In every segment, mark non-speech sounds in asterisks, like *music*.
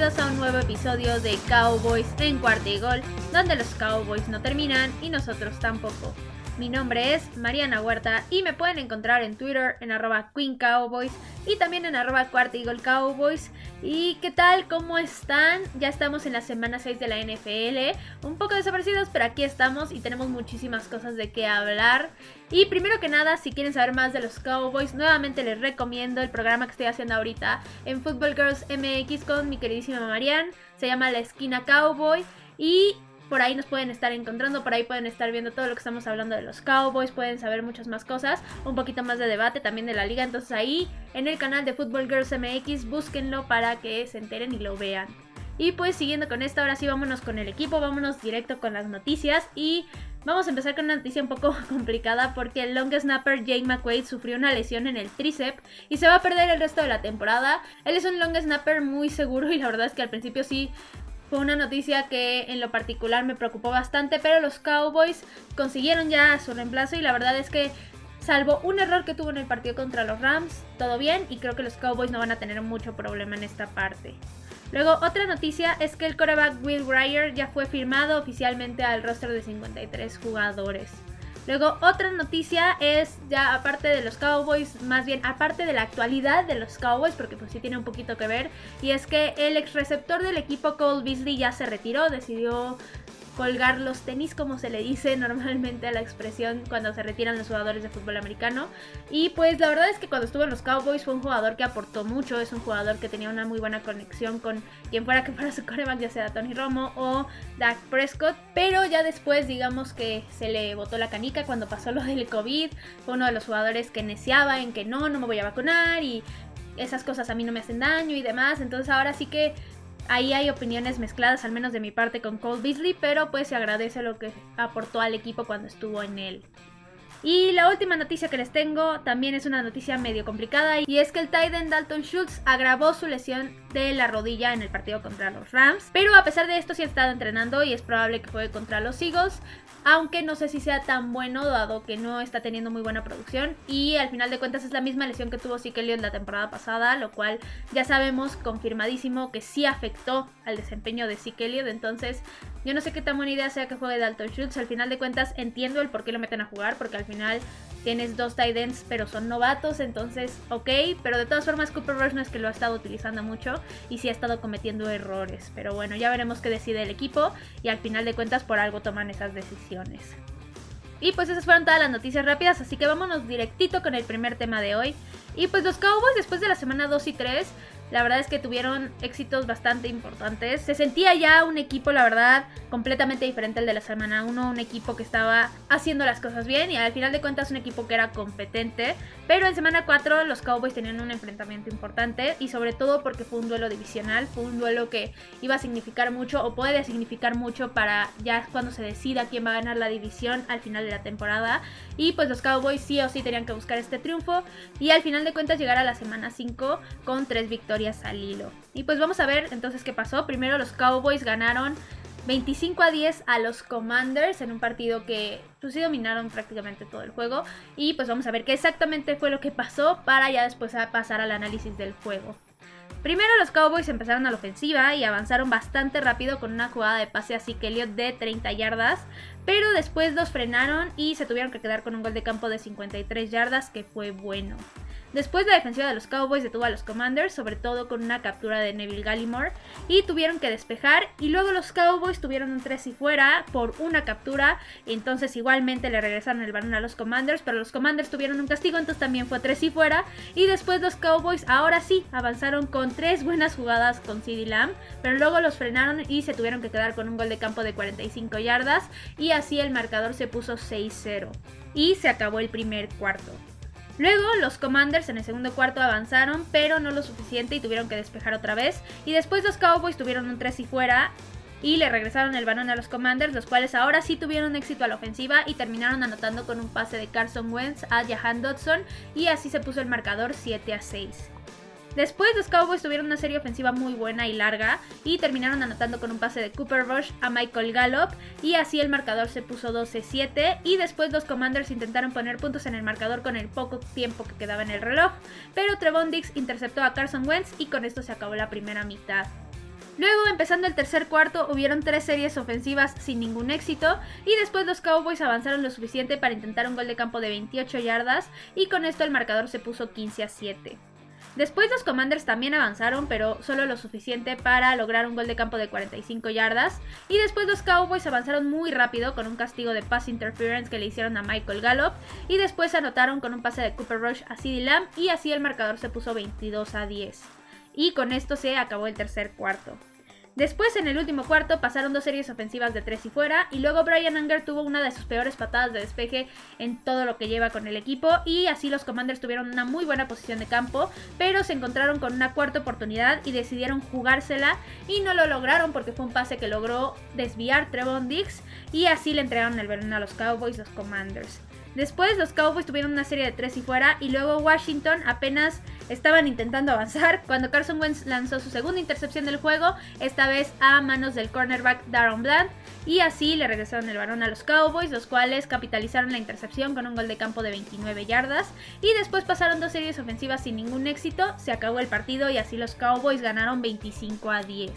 bienvenidos a un nuevo episodio de Cowboys en cuarto y gol, donde los Cowboys no terminan y nosotros tampoco. Mi nombre es Mariana Huerta y me pueden encontrar en Twitter en arroba Queen Cowboys y también en arroba Cuarta Eagle Cowboys. ¿Y qué tal? ¿Cómo están? Ya estamos en la semana 6 de la NFL, un poco desaparecidos, pero aquí estamos y tenemos muchísimas cosas de qué hablar. Y primero que nada, si quieren saber más de los Cowboys, nuevamente les recomiendo el programa que estoy haciendo ahorita en Football Girls MX con mi queridísima Marianne. Se llama La Esquina Cowboy. Y por ahí nos pueden estar encontrando, por ahí pueden estar viendo todo lo que estamos hablando de los Cowboys, pueden saber muchas más cosas, un poquito más de debate también de la liga. Entonces ahí en el canal de Football Girls MX búsquenlo para que se enteren y lo vean. Y pues siguiendo con esto, ahora sí vámonos con el equipo, vámonos directo con las noticias y vamos a empezar con una noticia un poco *laughs* complicada porque el long snapper Jake McQuaid sufrió una lesión en el tríceps y se va a perder el resto de la temporada. Él es un long snapper muy seguro y la verdad es que al principio sí fue una noticia que en lo particular me preocupó bastante, pero los Cowboys consiguieron ya su reemplazo y la verdad es que salvo un error que tuvo en el partido contra los Rams, todo bien y creo que los Cowboys no van a tener mucho problema en esta parte. Luego, otra noticia es que el coreback Will Grier ya fue firmado oficialmente al roster de 53 jugadores. Luego, otra noticia es ya aparte de los Cowboys, más bien aparte de la actualidad de los Cowboys, porque pues sí tiene un poquito que ver, y es que el ex receptor del equipo Cole Beasley ya se retiró, decidió colgar los tenis, como se le dice *laughs* normalmente a la expresión cuando se retiran los jugadores de fútbol americano. Y pues la verdad es que cuando estuvo en los Cowboys fue un jugador que aportó mucho, es un jugador que tenía una muy buena conexión con quien fuera que fuera su coreback, ya sea Tony Romo o Dak Prescott, pero ya después digamos que se le botó la canica cuando pasó lo del COVID, fue uno de los jugadores que neciaba en que no, no me voy a vacunar y esas cosas a mí no me hacen daño y demás, entonces ahora sí que Ahí hay opiniones mezcladas, al menos de mi parte, con Cole Beasley, pero pues se agradece lo que aportó al equipo cuando estuvo en él. Y la última noticia que les tengo también es una noticia medio complicada y es que el Titan Dalton Schultz agravó su lesión de la rodilla en el partido contra los Rams, pero a pesar de esto sí ha estado entrenando y es probable que juegue contra los Eagles. Aunque no sé si sea tan bueno dado que no está teniendo muy buena producción. Y al final de cuentas es la misma lesión que tuvo Zeke en la temporada pasada, lo cual ya sabemos confirmadísimo que sí afectó al desempeño de Zeke entonces yo no sé qué tan buena idea sea que juegue Dalton Schultz, al final de cuentas entiendo el por qué lo meten a jugar, porque al final tienes dos tight ends pero son novatos, entonces ok, pero de todas formas Cooper Rush no es que lo ha estado utilizando mucho y sí ha estado cometiendo errores, pero bueno, ya veremos qué decide el equipo y al final de cuentas por algo toman esas decisiones. Y pues esas fueron todas las noticias rápidas, así que vámonos directito con el primer tema de hoy. Y pues los Cowboys después de la semana 2 y 3 la verdad es que tuvieron éxitos bastante importantes. Se sentía ya un equipo, la verdad, completamente diferente al de la semana 1. Un equipo que estaba haciendo las cosas bien y al final de cuentas un equipo que era competente. Pero en semana 4 los Cowboys tenían un enfrentamiento importante y sobre todo porque fue un duelo divisional. Fue un duelo que iba a significar mucho o puede significar mucho para ya cuando se decida quién va a ganar la división al final de la temporada. Y pues los Cowboys sí o sí tenían que buscar este triunfo y al final de cuentas llegar a la semana 5 con tres victorias al hilo. Y pues vamos a ver entonces qué pasó. Primero los Cowboys ganaron 25 a 10 a los Commanders en un partido que pues sí dominaron prácticamente todo el juego. Y pues vamos a ver qué exactamente fue lo que pasó para ya después pasar al análisis del juego. Primero los Cowboys empezaron a la ofensiva y avanzaron bastante rápido con una jugada de pase así que Elliot de 30 yardas, pero después los frenaron y se tuvieron que quedar con un gol de campo de 53 yardas que fue bueno. Después la defensiva de los Cowboys detuvo a los Commanders, sobre todo con una captura de Neville Gallimore, y tuvieron que despejar. Y luego los Cowboys tuvieron un 3 y fuera por una captura, entonces igualmente le regresaron el balón a los Commanders, pero los Commanders tuvieron un castigo, entonces también fue 3 y fuera. Y después los Cowboys ahora sí avanzaron con tres buenas jugadas con CD Lamb, pero luego los frenaron y se tuvieron que quedar con un gol de campo de 45 yardas, y así el marcador se puso 6-0. Y se acabó el primer cuarto. Luego los Commanders en el segundo cuarto avanzaron, pero no lo suficiente y tuvieron que despejar otra vez. Y después los Cowboys tuvieron un 3 y fuera y le regresaron el balón a los Commanders, los cuales ahora sí tuvieron éxito a la ofensiva y terminaron anotando con un pase de Carson Wentz a Jahan Dodson y así se puso el marcador 7 a 6. Después los Cowboys tuvieron una serie ofensiva muy buena y larga y terminaron anotando con un pase de Cooper Rush a Michael Gallup y así el marcador se puso 12-7 y después los Commanders intentaron poner puntos en el marcador con el poco tiempo que quedaba en el reloj, pero Trevon Dix interceptó a Carson Wentz y con esto se acabó la primera mitad. Luego, empezando el tercer cuarto, hubieron tres series ofensivas sin ningún éxito y después los Cowboys avanzaron lo suficiente para intentar un gol de campo de 28 yardas y con esto el marcador se puso 15 a 7. Después los Commanders también avanzaron, pero solo lo suficiente para lograr un gol de campo de 45 yardas. Y después los Cowboys avanzaron muy rápido con un castigo de pass interference que le hicieron a Michael Gallup. Y después anotaron con un pase de Cooper Rush a CeeDee Lamb y así el marcador se puso 22 a 10. Y con esto se acabó el tercer cuarto. Después, en el último cuarto, pasaron dos series ofensivas de tres y fuera, y luego Brian Anger tuvo una de sus peores patadas de despeje en todo lo que lleva con el equipo, y así los Commanders tuvieron una muy buena posición de campo, pero se encontraron con una cuarta oportunidad y decidieron jugársela, y no lo lograron porque fue un pase que logró desviar Trevon Diggs, y así le entregaron el balón a los Cowboys, los Commanders. Después los Cowboys tuvieron una serie de tres y fuera y luego Washington apenas estaban intentando avanzar cuando Carson Wentz lanzó su segunda intercepción del juego, esta vez a manos del cornerback Darren Bland y así le regresaron el balón a los Cowboys, los cuales capitalizaron la intercepción con un gol de campo de 29 yardas y después pasaron dos series ofensivas sin ningún éxito, se acabó el partido y así los Cowboys ganaron 25 a 10.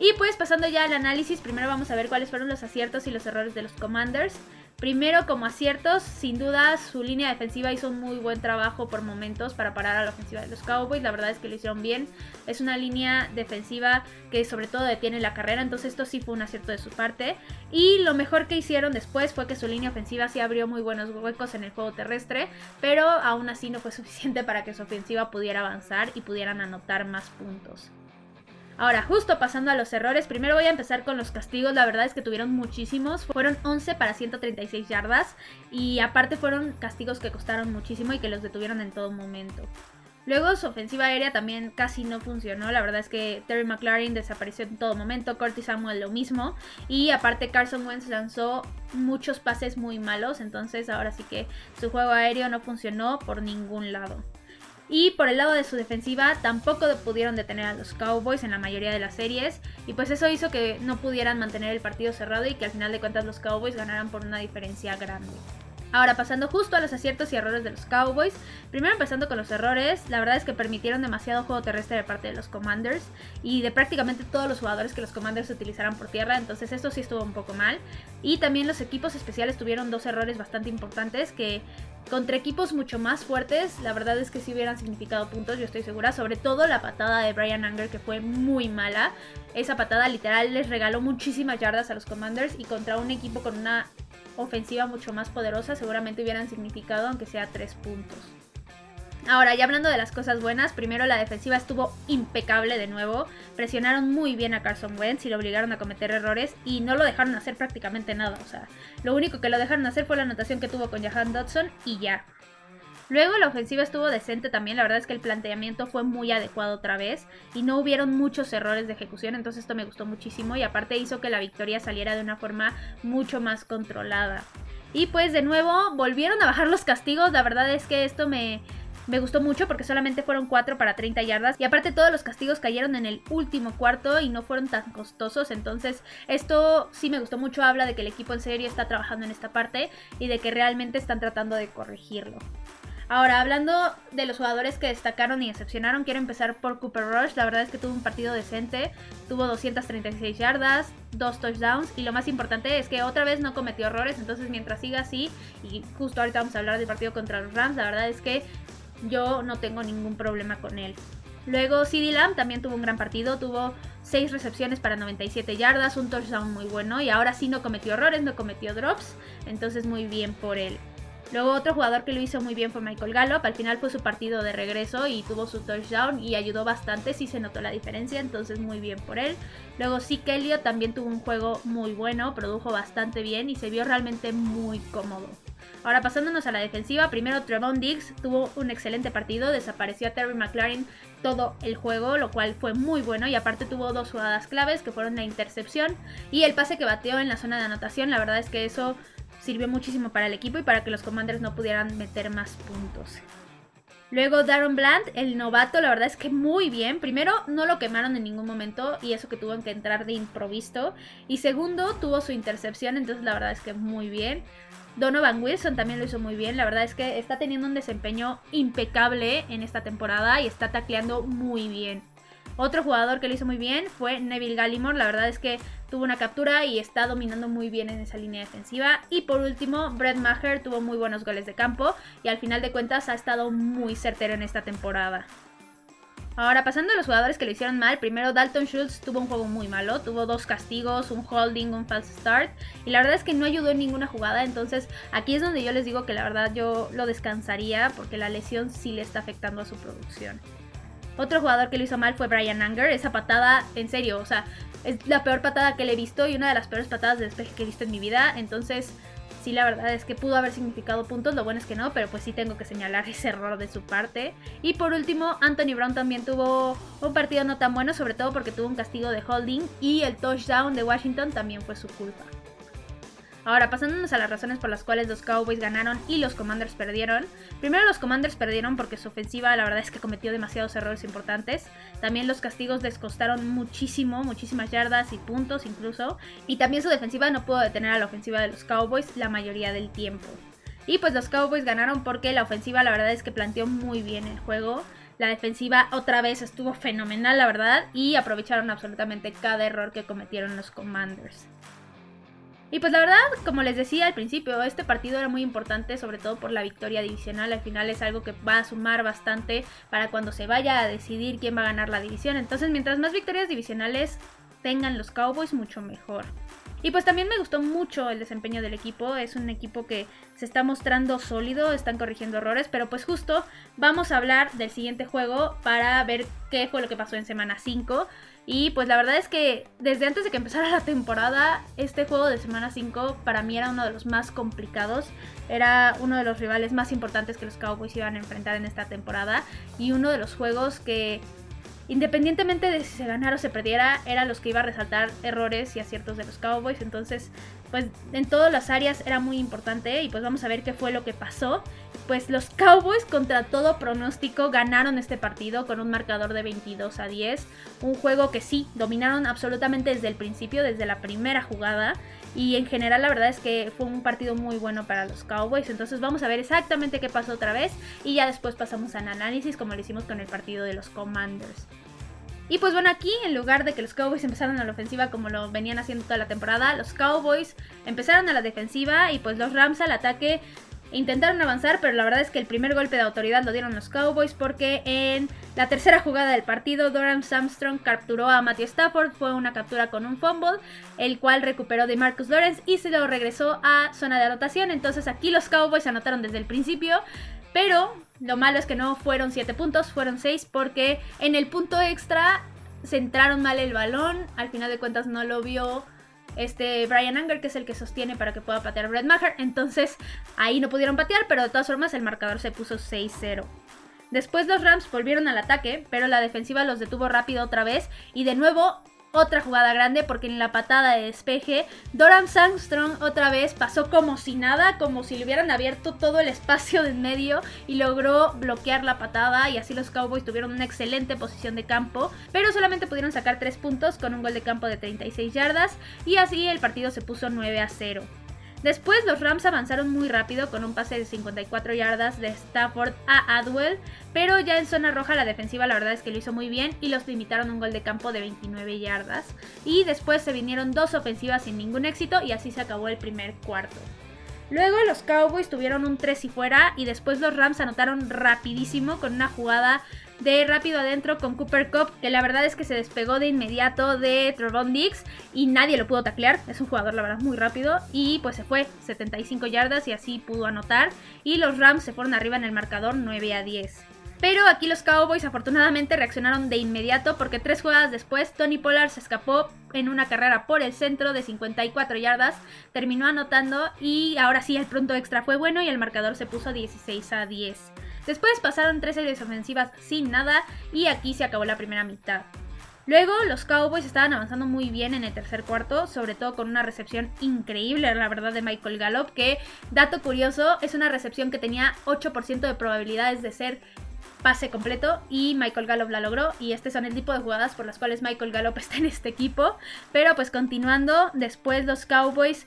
Y pues pasando ya al análisis, primero vamos a ver cuáles fueron los aciertos y los errores de los Commanders. Primero, como aciertos, sin duda su línea defensiva hizo un muy buen trabajo por momentos para parar a la ofensiva de los Cowboys. La verdad es que lo hicieron bien. Es una línea defensiva que sobre todo detiene la carrera, entonces esto sí fue un acierto de su parte. Y lo mejor que hicieron después fue que su línea ofensiva sí abrió muy buenos huecos en el juego terrestre, pero aún así no fue *laughs* suficiente para que su ofensiva pudiera avanzar y pudieran anotar más puntos. Ahora, justo pasando a los errores, primero voy a empezar con los castigos. La verdad es que tuvieron muchísimos. Fueron 11 para 136 yardas. Y aparte fueron castigos que costaron muchísimo y que los detuvieron en todo momento. Luego su ofensiva aérea también casi no funcionó. La verdad es que Terry McLaren desapareció en todo momento. Curtis Samuel lo mismo. Y aparte Carson Wentz lanzó muchos pases muy malos. Entonces ahora sí que su juego aéreo no funcionó por ningún lado. Y por el lado de su defensiva tampoco pudieron detener a los Cowboys en la mayoría de las series. Y pues eso hizo que no pudieran mantener el partido cerrado y que al final de cuentas los Cowboys ganaran por una diferencia grande. Ahora pasando justo a los aciertos y errores de los Cowboys. Primero empezando con los errores, la verdad es que permitieron demasiado juego terrestre de parte de los Commanders y de prácticamente todos los jugadores que los Commanders utilizaran por tierra, entonces esto sí estuvo un poco mal. Y también los equipos especiales tuvieron dos errores bastante importantes que contra equipos mucho más fuertes, la verdad es que sí hubieran significado puntos, yo estoy segura. Sobre todo la patada de Brian Anger, que fue muy mala. Esa patada literal les regaló muchísimas yardas a los Commanders y contra un equipo con una ofensiva mucho más poderosa, seguramente hubieran significado, aunque sea tres puntos. Ahora, ya hablando de las cosas buenas, primero la defensiva estuvo impecable de nuevo. Presionaron muy bien a Carson Wentz y lo obligaron a cometer errores y no lo dejaron hacer prácticamente nada. O sea, lo único que lo dejaron hacer fue la anotación que tuvo con Jahan Dodson y ya. Luego la ofensiva estuvo decente también, la verdad es que el planteamiento fue muy adecuado otra vez y no hubieron muchos errores de ejecución, entonces esto me gustó muchísimo y aparte hizo que la victoria saliera de una forma mucho más controlada. Y pues de nuevo volvieron a bajar los castigos, la verdad es que esto me, me gustó mucho porque solamente fueron 4 para 30 yardas. Y aparte todos los castigos cayeron en el último cuarto y no fueron tan costosos. Entonces esto sí me gustó mucho. Habla de que el equipo en serio está trabajando en esta parte y de que realmente están tratando de corregirlo. Ahora, hablando de los jugadores que destacaron y decepcionaron, quiero empezar por Cooper Rush. La verdad es que tuvo un partido decente, tuvo 236 yardas, dos touchdowns y lo más importante es que otra vez no cometió errores. Entonces, mientras siga así, y justo ahorita vamos a hablar del partido contra los Rams, la verdad es que yo no tengo ningún problema con él. Luego CD Lamb también tuvo un gran partido, tuvo 6 recepciones para 97 yardas, un touchdown muy bueno y ahora sí no cometió errores, no cometió drops, entonces muy bien por él. Luego otro jugador que lo hizo muy bien fue Michael Gallup, al final fue su partido de regreso y tuvo su touchdown y ayudó bastante, sí se notó la diferencia, entonces muy bien por él. Luego sí Elliott también tuvo un juego muy bueno, produjo bastante bien y se vio realmente muy cómodo. Ahora pasándonos a la defensiva, primero Trevon Diggs tuvo un excelente partido, desapareció a Terry McLaren todo el juego, lo cual fue muy bueno y aparte tuvo dos jugadas claves que fueron la intercepción y el pase que bateó en la zona de anotación, la verdad es que eso sirvió muchísimo para el equipo y para que los Commanders no pudieran meter más puntos. Luego Darren Bland, el novato, la verdad es que muy bien. Primero, no lo quemaron en ningún momento y eso que tuvo que entrar de improviso. Y segundo, tuvo su intercepción, entonces la verdad es que muy bien. Donovan Wilson también lo hizo muy bien. La verdad es que está teniendo un desempeño impecable en esta temporada y está tacleando muy bien. Otro jugador que lo hizo muy bien fue Neville Gallimore. La verdad es que tuvo una captura y está dominando muy bien en esa línea defensiva. Y por último, Brett Maher tuvo muy buenos goles de campo y al final de cuentas ha estado muy certero en esta temporada. Ahora, pasando a los jugadores que lo hicieron mal, primero Dalton Schultz tuvo un juego muy malo, tuvo dos castigos, un holding, un false start, y la verdad es que no ayudó en ninguna jugada, entonces aquí es donde yo les digo que la verdad yo lo descansaría porque la lesión sí le está afectando a su producción. Otro jugador que lo hizo mal fue Brian Anger. Esa patada, en serio, o sea, es la peor patada que le he visto y una de las peores patadas de despeje que he visto en mi vida. Entonces, sí, la verdad es que pudo haber significado puntos. Lo bueno es que no, pero pues sí tengo que señalar *laughs* ese error de su parte. Y por último, Anthony Brown también tuvo un partido no tan bueno, sobre todo porque tuvo un castigo de holding y el touchdown de Washington también fue su culpa. Ahora, pasándonos a las razones por las cuales los Cowboys ganaron y los Commanders perdieron. Primero los Commanders perdieron porque su ofensiva la verdad es que cometió demasiados errores importantes. También los castigos les costaron muchísimo, muchísimas yardas y puntos incluso. Y también su defensiva no pudo detener a la ofensiva de los Cowboys la mayoría del tiempo. Y pues los Cowboys ganaron porque la ofensiva la verdad es que planteó muy bien el juego. La defensiva otra vez estuvo fenomenal, la verdad, y aprovecharon absolutamente cada error que cometieron los Commanders. Y pues la verdad, como les decía al principio, este partido era muy importante, sobre todo por la victoria divisional. Al final es algo que va a sumar bastante para cuando se vaya a decidir quién va a ganar la división. Entonces, mientras más victorias divisionales tengan los Cowboys, mucho mejor. Y pues también me gustó mucho el desempeño del equipo. Es un equipo que se está mostrando sólido, están corrigiendo errores, pero pues justo vamos a hablar del siguiente juego para ver qué fue lo que pasó en semana 5. Y pues la verdad es que desde antes de que empezara la temporada, este juego de semana 5 para mí era uno de los más complicados. Era uno de los rivales más importantes que los Cowboys iban a enfrentar en esta temporada. Y uno de los juegos que independientemente de si se ganara o se perdiera, eran los que iba a resaltar errores y aciertos de los Cowboys. Entonces, pues en todas las áreas era muy importante y pues vamos a ver qué fue lo que pasó. Pues los Cowboys contra todo pronóstico ganaron este partido con un marcador de 22 a 10. Un juego que sí, dominaron absolutamente desde el principio, desde la primera jugada. Y en general la verdad es que fue un partido muy bueno para los Cowboys. Entonces vamos a ver exactamente qué pasó otra vez. Y ya después pasamos al análisis como lo hicimos con el partido de los Commanders. Y pues bueno, aquí en lugar de que los Cowboys empezaran a la ofensiva como lo venían haciendo toda la temporada, los Cowboys empezaron a la defensiva y pues los Rams al ataque intentaron avanzar, pero la verdad es que el primer golpe de autoridad lo dieron los Cowboys porque en la tercera jugada del partido Durham Armstrong capturó a Matthew Stafford, fue una captura con un fumble, el cual recuperó de Marcus Lawrence y se lo regresó a zona de anotación, entonces aquí los Cowboys anotaron desde el principio, pero lo malo es que no fueron 7 puntos, fueron 6 porque en el punto extra centraron mal el balón. Al final de cuentas no lo vio este Brian Anger, que es el que sostiene para que pueda patear Brett Maher. Entonces ahí no pudieron patear, pero de todas formas el marcador se puso 6-0. Después los Rams volvieron al ataque, pero la defensiva los detuvo rápido otra vez y de nuevo otra jugada grande porque en la patada de despeje, Doran Sandstrom otra vez pasó como si nada, como si le hubieran abierto todo el espacio de en medio y logró bloquear la patada y así los Cowboys tuvieron una excelente posición de campo, pero solamente pudieron sacar 3 puntos con un gol de campo de 36 yardas y así el partido se puso 9 a 0. Después los Rams avanzaron muy rápido con un pase de 54 yardas de Stafford a Adwell, pero ya en zona roja la defensiva la verdad es que lo hizo muy bien y los limitaron un gol de campo de 29 yardas. Y después se vinieron dos ofensivas sin ningún éxito y así se acabó el primer cuarto. Luego los Cowboys tuvieron un 3 y fuera y después los Rams anotaron rapidísimo con una jugada de rápido adentro con Cooper Cup, que la verdad es que se despegó de inmediato de Trevon Dix y nadie lo pudo taclear. Es un jugador, la verdad, muy rápido. Y pues se fue 75 yardas y así pudo anotar. Y los Rams se fueron arriba en el marcador 9 a 10. Pero aquí los Cowboys afortunadamente reaccionaron de inmediato porque tres jugadas después Tony Pollard se escapó en una carrera por el centro de 54 yardas, terminó anotando y ahora sí el pronto extra fue bueno y el marcador se puso 16 a 10. Después pasaron tres series ofensivas sin nada y aquí se acabó la primera mitad. Luego los Cowboys estaban avanzando muy bien en el tercer cuarto, sobre todo con una recepción increíble, la verdad, de Michael Gallup, que, dato curioso, es una recepción que tenía 8% de probabilidades de ser pase completo y Michael Gallup la logró y este son el tipo de jugadas por las cuales Michael Gallup *laughs* está en este equipo. Pero pues continuando, después los Cowboys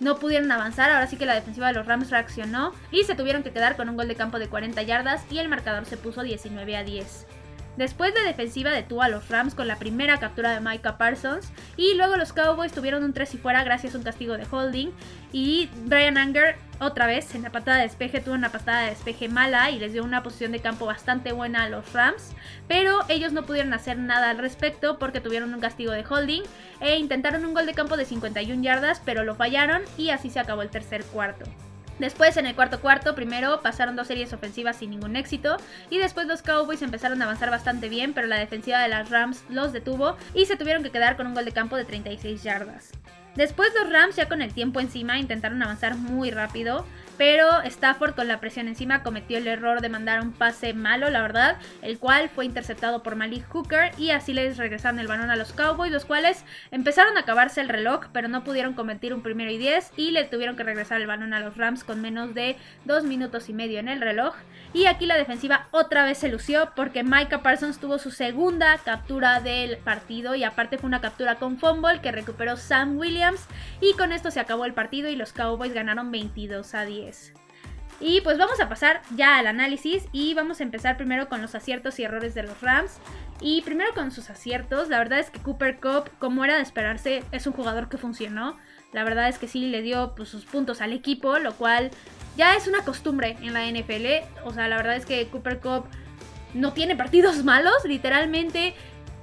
no pudieron avanzar, ahora sí que la defensiva de los Rams reaccionó y se tuvieron que quedar con un gol de campo de 40 yardas y el marcador se puso 19 a 10. Después la defensiva detuvo a los Rams con la primera captura de Micah Parsons. Y luego los Cowboys tuvieron un 3 y fuera gracias a un castigo de holding. Y Brian Anger otra vez en la patada de despeje tuvo una patada de despeje mala y les dio una posición de campo bastante buena a los Rams, pero ellos no pudieron hacer nada al respecto porque tuvieron un castigo de holding e intentaron un gol de campo de 51 yardas pero lo fallaron y así se acabó el tercer cuarto. Después en el cuarto cuarto, primero pasaron dos series ofensivas sin ningún éxito y después los Cowboys empezaron a avanzar bastante bien, pero la defensiva de las Rams los detuvo y se tuvieron que quedar con un gol de campo de 36 yardas. Después los Rams ya con el tiempo encima intentaron avanzar muy rápido, pero Stafford con la presión encima cometió el error de mandar un pase malo, la verdad, el cual fue interceptado por Malik Hooker y así les regresaron el balón a los Cowboys, los cuales empezaron a acabarse el reloj, pero no pudieron cometer un primero y 10 y le tuvieron que regresar el balón a los Rams con menos de 2 minutos y medio en el reloj. Y aquí la defensiva otra vez se lució porque Micah Parsons tuvo su segunda captura del partido y aparte fue una captura con fumble que recuperó Sam Williams y con esto se acabó el partido y los Cowboys ganaron 22 a 10. Y pues vamos a pasar ya al análisis y vamos a empezar primero con los aciertos y errores de los Rams. Y primero con sus aciertos, la verdad es que Cooper Cup, como era de esperarse, es un jugador que funcionó. La verdad es que sí le dio pues, sus puntos al equipo, lo cual ya es una costumbre en la NFL. O sea, la verdad es que Cooper Cup no tiene partidos *laughs* malos, literalmente.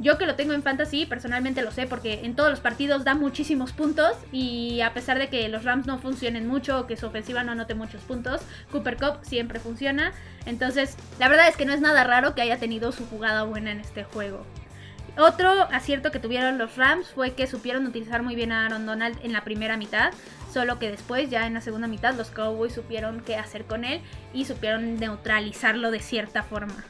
Yo que lo tengo en fantasy, personalmente lo sé porque en todos los partidos da muchísimos puntos y a pesar de que los Rams no funcionen mucho o que su ofensiva no anote muchos puntos, Cooper Cup siempre funciona. Entonces, la verdad es que no es nada raro que haya tenido su jugada buena en este juego. Otro acierto que tuvieron los Rams fue que supieron utilizar muy bien a Aaron Donald en la primera mitad, solo que después, ya en la segunda mitad, los Cowboys supieron qué hacer con él y supieron neutralizarlo de cierta forma.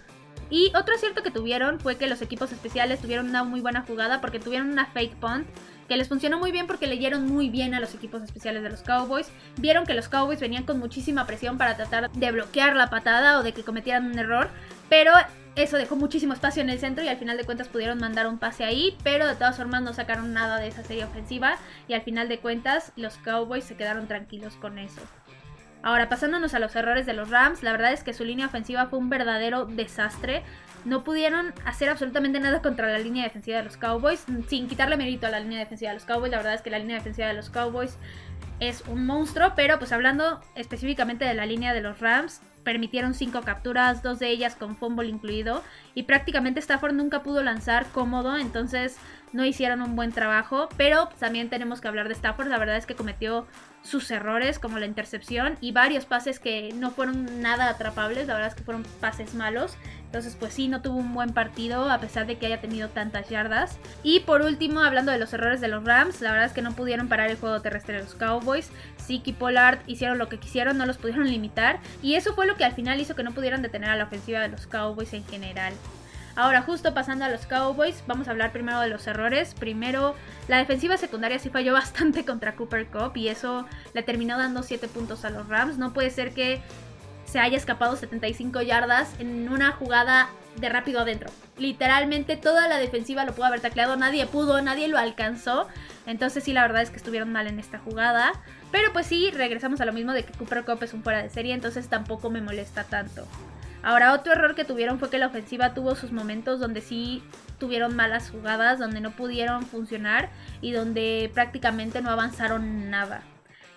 Y otro acierto que tuvieron fue que los equipos especiales tuvieron una muy buena jugada porque tuvieron una fake punt que les funcionó muy bien porque leyeron muy bien a los equipos especiales de los Cowboys. Vieron que los Cowboys venían con muchísima presión para tratar de bloquear la patada o de que cometieran un error, pero eso dejó muchísimo espacio en el centro y al final de cuentas pudieron mandar un pase ahí, pero de todas formas no sacaron nada de esa serie ofensiva y al final de cuentas los Cowboys se quedaron tranquilos con eso. Ahora, pasándonos a los errores de los Rams, la verdad es que su línea ofensiva fue un verdadero desastre. No pudieron hacer absolutamente nada contra la línea defensiva de los Cowboys, sin quitarle mérito a la línea defensiva de los Cowboys. La verdad es que la línea defensiva de los Cowboys es un monstruo, pero pues hablando específicamente de la línea de los Rams, permitieron cinco capturas, dos de ellas con fumble incluido, y prácticamente Stafford nunca pudo lanzar cómodo, entonces no hicieron un buen trabajo, pero también tenemos que hablar de Stafford, la verdad es que cometió sus errores como la intercepción y varios pases que no fueron nada atrapables, la verdad es que fueron pases malos. Entonces, pues sí, no tuvo un buen partido a pesar de que haya tenido tantas yardas. Y por último, hablando de los errores de los Rams, la verdad es que no pudieron parar el juego terrestre de los Cowboys. Siki Pollard hicieron lo que quisieron, no los pudieron limitar. Y eso fue lo que al final hizo que no pudieran detener a la ofensiva de los Cowboys en general. Ahora, justo pasando a los Cowboys, vamos a hablar primero de los errores. Primero, la defensiva secundaria sí falló *laughs* bastante contra Cooper Cup y eso le terminó dando 7 puntos a los Rams. No puede ser que se haya escapado 75 yardas en una jugada de rápido adentro. Literalmente toda la defensiva lo pudo haber tacleado, nadie pudo, nadie lo alcanzó. Entonces sí, la verdad es que estuvieron mal en esta jugada. Pero pues sí, regresamos a lo mismo de que Cooper Cup es un fuera de serie, entonces tampoco me molesta tanto. Ahora, otro error que tuvieron fue que la ofensiva tuvo sus momentos donde sí tuvieron malas jugadas, donde no pudieron funcionar y donde prácticamente no avanzaron nada.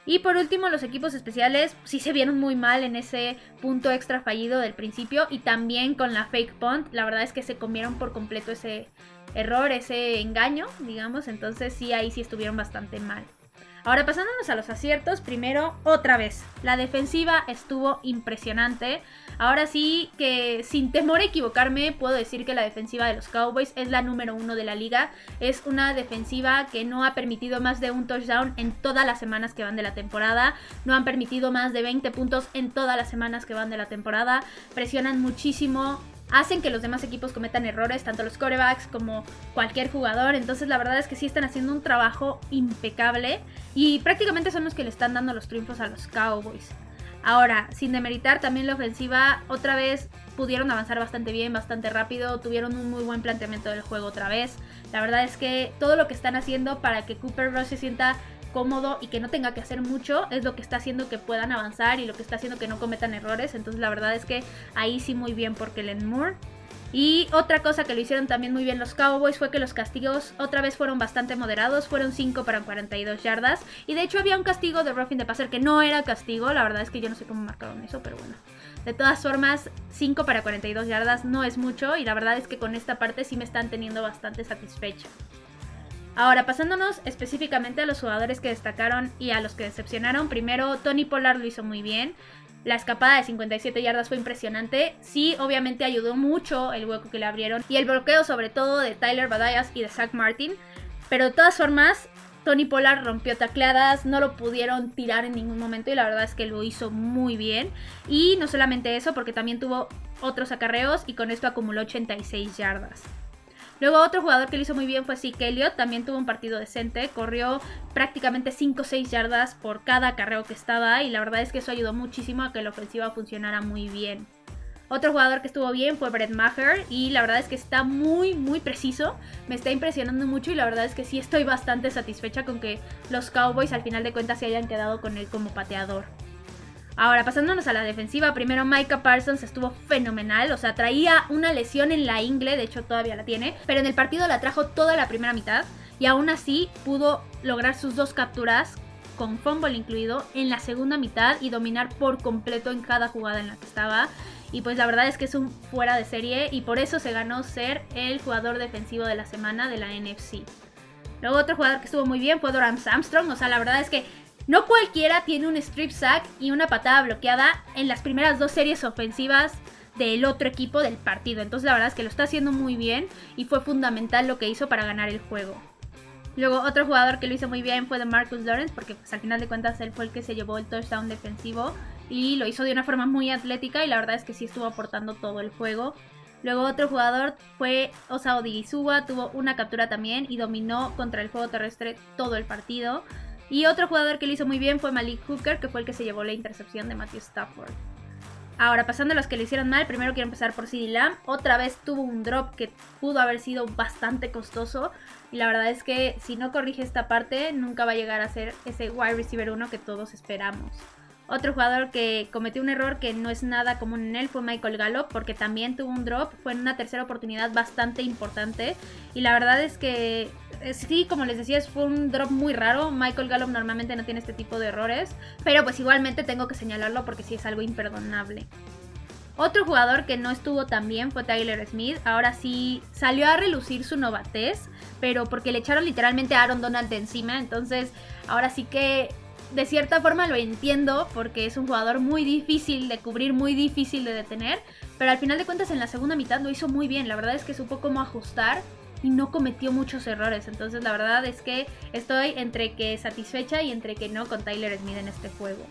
Y por último, los equipos especiales sí se vieron muy mal en ese punto extra fallido del principio y también con la fake punt. La verdad es que se comieron por completo ese error, ese engaño, digamos. Entonces sí, ahí sí estuvieron bastante mal. Ahora pasándonos a los aciertos, primero otra vez, la defensiva estuvo impresionante. Ahora sí que sin temor a equivocarme puedo decir que la defensiva de los Cowboys es la número uno de la liga. Es una defensiva que no ha permitido más de un touchdown en todas las semanas que van de la temporada. No han permitido más de 20 puntos en todas las semanas que van de la temporada. Presionan muchísimo hacen que los demás equipos cometan errores, tanto los corebacks como cualquier jugador. Entonces la verdad es que sí están haciendo un trabajo impecable y prácticamente son los que le están dando los triunfos a los Cowboys. Ahora, sin demeritar también la ofensiva, otra vez pudieron avanzar bastante bien, bastante rápido, tuvieron un muy buen planteamiento del juego otra vez. La verdad es que todo lo que están haciendo para que Cooper Rush se sienta cómodo y que no tenga que hacer mucho es lo que está haciendo que puedan avanzar y lo que está haciendo que no cometan errores. Entonces la verdad es que ahí sí muy bien por Kellen Moore. Y otra cosa que lo hicieron también muy bien los Cowboys fue que los castigos otra vez fueron bastante moderados, fueron 5 para 42 yardas. Y de hecho había un castigo de roughing de passer que no era castigo, la verdad es que yo no sé cómo marcaron eso, pero bueno. De todas formas, 5 para 42 yardas no es mucho y la verdad es que con esta parte sí me están teniendo bastante satisfecha. Ahora, pasándonos específicamente a los jugadores que destacaron y a los que decepcionaron, primero Tony Pollard lo hizo muy bien. La escapada de 57 yardas fue impresionante. Sí, obviamente ayudó mucho el hueco que le abrieron y el bloqueo sobre todo de Tyler Badayas y de Zach Martin. Pero de todas formas, Tony Pollard rompió tacleadas, no lo pudieron tirar en ningún momento y la verdad es que lo hizo muy bien. Y no solamente eso, porque también tuvo otros acarreos y con esto acumuló 86 yardas. Luego otro jugador que lo hizo muy bien fue Zeke Elliott, también tuvo un partido decente, corrió prácticamente 5 o 6 yardas por cada carreo que estaba y la verdad es que eso ayudó muchísimo a que la ofensiva funcionara muy bien. Otro jugador que estuvo bien fue Brett Maher y la verdad es que está muy muy preciso, me está impresionando mucho y la verdad es que sí estoy bastante satisfecha con que los Cowboys al final de cuentas se hayan quedado con él como pateador. Ahora, pasándonos a la defensiva, primero Micah Parsons estuvo fenomenal, o sea, traía una lesión en la ingle, de hecho todavía la tiene, pero en el partido la trajo toda la primera mitad y aún así pudo lograr sus dos capturas con fumble incluido en la segunda mitad y dominar por completo en cada jugada en la que estaba. Y pues la verdad es que es un fuera de serie y por eso se ganó ser el jugador defensivo de la semana de la NFC. Luego otro jugador que estuvo muy bien fue Doran Armstrong, o sea, la verdad es que no cualquiera tiene un strip sack y una patada bloqueada en las primeras dos series ofensivas del otro equipo del partido. Entonces la verdad es que lo está haciendo muy bien y fue fundamental lo que hizo para ganar el juego. Luego otro jugador que lo hizo muy bien fue de Marcus Lawrence porque pues, al final de cuentas él fue el que se llevó el touchdown defensivo y lo hizo de una forma muy atlética y la verdad es que sí estuvo aportando todo el juego. Luego otro jugador fue Osao Digisuba, tuvo una captura también y dominó contra el juego terrestre todo el partido. Y otro jugador que lo hizo muy bien fue Malik Hooker, que fue el que se llevó la intercepción de Matthew Stafford. Ahora, pasando a los que lo hicieron mal, primero quiero empezar por CD Lamb. Otra vez tuvo un drop que pudo haber sido bastante costoso. Y la verdad es que si no corrige esta parte, nunca va a llegar a ser ese wide receiver 1 que todos esperamos. Otro jugador que cometió un error que no es nada común en él fue Michael Gallup, porque también tuvo un drop, fue en una tercera oportunidad bastante importante. Y la verdad es que eh, sí, como les decía, fue un drop muy raro. Michael Gallup normalmente no tiene este tipo de errores, pero pues igualmente tengo que señalarlo porque sí es algo imperdonable. Otro jugador que no estuvo tan bien fue Tyler Smith. Ahora sí salió a relucir su novatez, pero porque le echaron literalmente a Aaron Donald de encima. Entonces, ahora sí que de cierta forma lo entiendo porque es un jugador muy difícil de cubrir, muy difícil de detener, pero al final de cuentas en la segunda mitad lo hizo muy bien, la verdad es que supo cómo ajustar y no cometió muchos errores, entonces la verdad es que estoy entre que satisfecha y entre que no con Tyler Smith en este juego.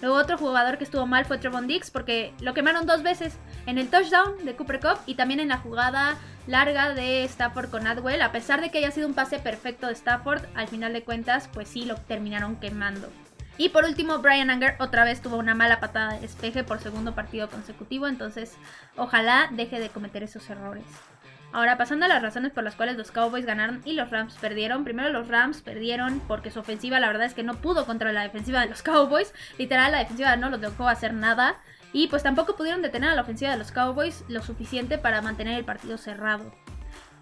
Luego otro jugador que estuvo mal fue Trevon Dix porque lo quemaron dos veces en el touchdown de Cooper Cup y también en la jugada larga de Stafford con Adwell. A pesar de que haya sido un pase perfecto de Stafford, al final de cuentas pues sí lo terminaron quemando. Y por último, Brian Anger otra vez tuvo una mala patada de despeje por segundo partido consecutivo, entonces ojalá deje de cometer esos errores. Ahora, pasando a las razones por las cuales los Cowboys ganaron y los Rams perdieron. Primero los Rams perdieron porque su ofensiva la verdad es que no pudo contra la defensiva de los Cowboys. Literal, la defensiva no los dejó hacer nada. Y pues tampoco pudieron detener a la ofensiva de los Cowboys lo suficiente para mantener el partido cerrado.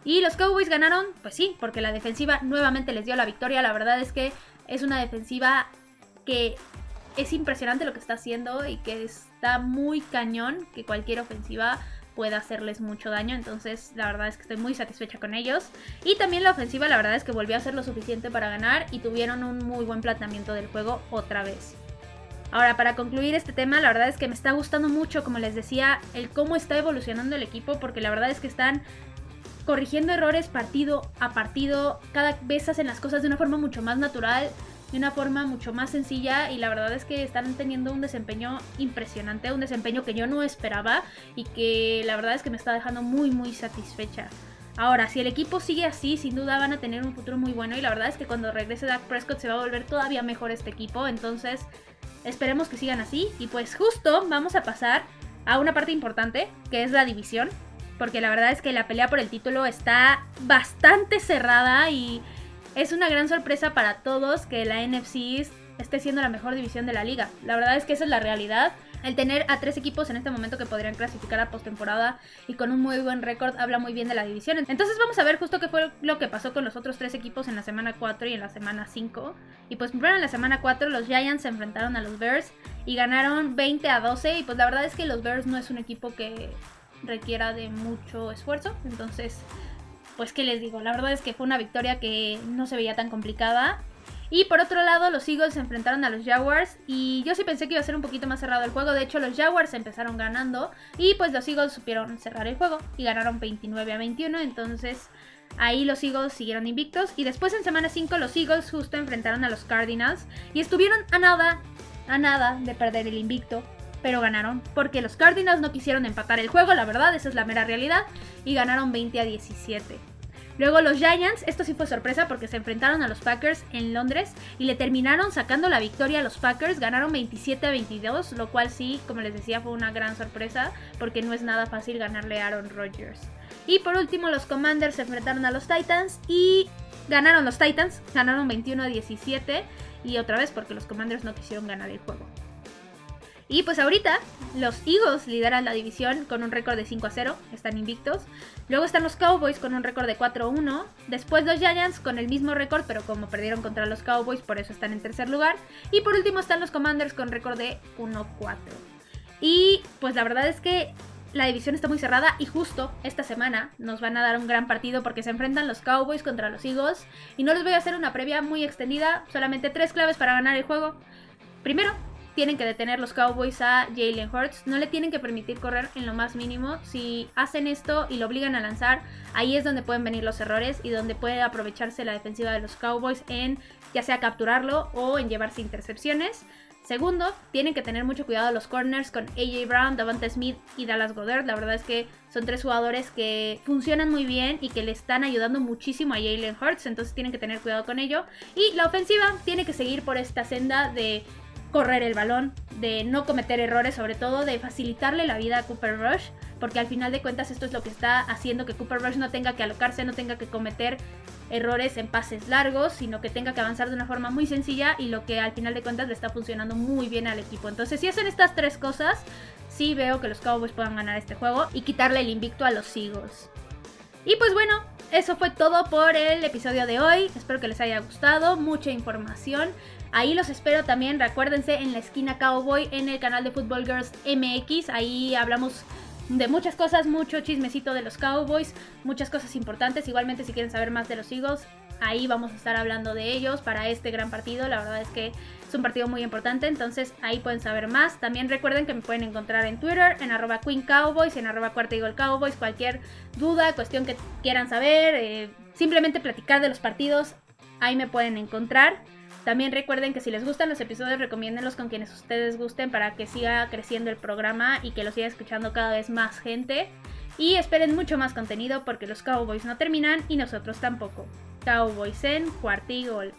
Y los Cowboys ganaron, pues sí, porque la defensiva nuevamente les dio la victoria. La verdad es que es una defensiva que es impresionante lo que está haciendo y que está muy cañón que cualquier ofensiva pueda hacerles mucho daño. Entonces, la verdad es que estoy muy satisfecha con ellos. Y también la ofensiva, la verdad es que volvió a hacer lo suficiente para ganar y tuvieron un muy buen planteamiento del juego otra vez. Ahora, para concluir este tema, la verdad es que me está gustando mucho, como les decía, el cómo está evolucionando el equipo, porque la verdad es que están corrigiendo errores partido a partido, cada vez hacen las cosas de una forma mucho más natural, de una forma mucho más sencilla y la verdad es que están teniendo un desempeño impresionante, un desempeño que yo no esperaba y que la verdad es que me está dejando muy muy satisfecha. Ahora, si el equipo sigue así, sin duda van a tener un futuro muy bueno y la verdad es que cuando regrese Dak Prescott se va a volver todavía mejor este equipo, entonces Esperemos que sigan así. Y pues justo vamos a pasar a una parte importante, que es la división. Porque la verdad es que la pelea por el título está bastante cerrada y es una gran sorpresa para todos que la NFC esté siendo la mejor división de la liga. La verdad es que esa es la realidad. El tener a tres equipos en este momento que podrían clasificar a postemporada y con un muy buen récord habla muy bien de la división. Entonces vamos a ver justo qué fue lo que pasó con los otros tres equipos en la semana 4 y en la semana 5. Y pues primero en la semana 4 los Giants se enfrentaron a los Bears y ganaron 20 a 12 y pues la verdad es que los Bears no es un equipo que requiera de mucho esfuerzo. Entonces, pues qué les digo, la verdad es que fue una victoria que no se veía tan complicada y por otro lado, los Eagles se enfrentaron a los Jaguars y yo sí pensé que iba a ser un poquito más cerrado el juego. De hecho, los Jaguars empezaron ganando y pues los Eagles supieron cerrar el juego y ganaron 29 a 21. Entonces ahí los Eagles siguieron invictos y después en semana 5 los Eagles justo enfrentaron a los Cardinals y estuvieron a nada, a nada de perder el invicto. Pero ganaron porque los Cardinals no quisieron empatar el juego, la verdad, esa es la mera realidad, y ganaron 20 a 17. Luego los Giants, esto sí fue sorpresa porque se enfrentaron a los Packers en Londres y le terminaron sacando la victoria a los Packers, ganaron 27 a 22, lo cual sí, como les decía, fue una gran sorpresa porque no es nada fácil ganarle a Aaron Rodgers. Y por último los Commanders se enfrentaron a los Titans y ganaron los Titans, ganaron 21 a 17 y otra vez porque los Commanders no quisieron ganar el juego. Y pues ahorita los Eagles lideran la división con un récord de 5 a 0, están invictos. Luego están los Cowboys con un récord de 4 a 1. Después los Giants con el mismo récord, pero como perdieron contra los Cowboys, por eso están en tercer lugar. Y por último están los Commanders con récord de 1 a 4. Y pues la verdad es que la división está muy cerrada y justo esta semana nos van a dar un gran partido porque se enfrentan los Cowboys contra los Eagles. Y no les voy a hacer una previa muy extendida, solamente tres claves para ganar el juego. Primero, tienen que detener los Cowboys a Jalen Hurts. No le tienen que permitir correr en lo más mínimo. Si hacen esto y lo obligan a lanzar, ahí es donde pueden venir los errores y donde puede aprovecharse la defensiva de los Cowboys en ya sea capturarlo o en llevarse intercepciones. Segundo, tienen que tener mucho cuidado los corners con AJ Brown, Davante Smith y Dallas Goddard. La verdad es que son tres jugadores que funcionan muy bien y que le están ayudando muchísimo a Jalen Hurts, entonces tienen que tener cuidado con ello. Y la ofensiva tiene que seguir por esta senda de correr el balón, de no cometer errores, sobre todo de facilitarle la vida a Cooper Rush, porque al final de cuentas esto es lo que está haciendo que Cooper Rush no tenga que alocarse, no tenga que cometer errores en pases largos, sino que tenga que avanzar de una forma muy sencilla y lo que al final de cuentas le está funcionando muy bien al equipo. Entonces, si hacen estas tres cosas, sí veo que los Cowboys puedan ganar este juego y quitarle el invicto a los Eagles. Y pues bueno, eso fue todo por el episodio de hoy. Espero que les haya gustado, mucha información. Ahí los espero también, recuérdense, en la esquina Cowboy, en el canal de Football Girls MX. Ahí hablamos de muchas cosas, mucho chismecito de los Cowboys, muchas cosas importantes. Igualmente, si quieren saber más de los Eagles, ahí vamos a estar hablando de ellos para este gran partido. La verdad es que es un partido muy importante, entonces ahí pueden saber más. También recuerden que me pueden encontrar en Twitter, en arroba Queen Cowboys, en arroba Cuarta Eagle Cowboys. Cualquier duda, cuestión que quieran saber, eh, simplemente platicar de los partidos, ahí me pueden encontrar. También recuerden que si les gustan los episodios, recomiéndenlos con quienes ustedes gusten para que siga creciendo el programa y que lo siga escuchando cada vez más gente. Y esperen mucho más contenido porque los Cowboys no terminan y nosotros tampoco. Cowboys en Cuartigol.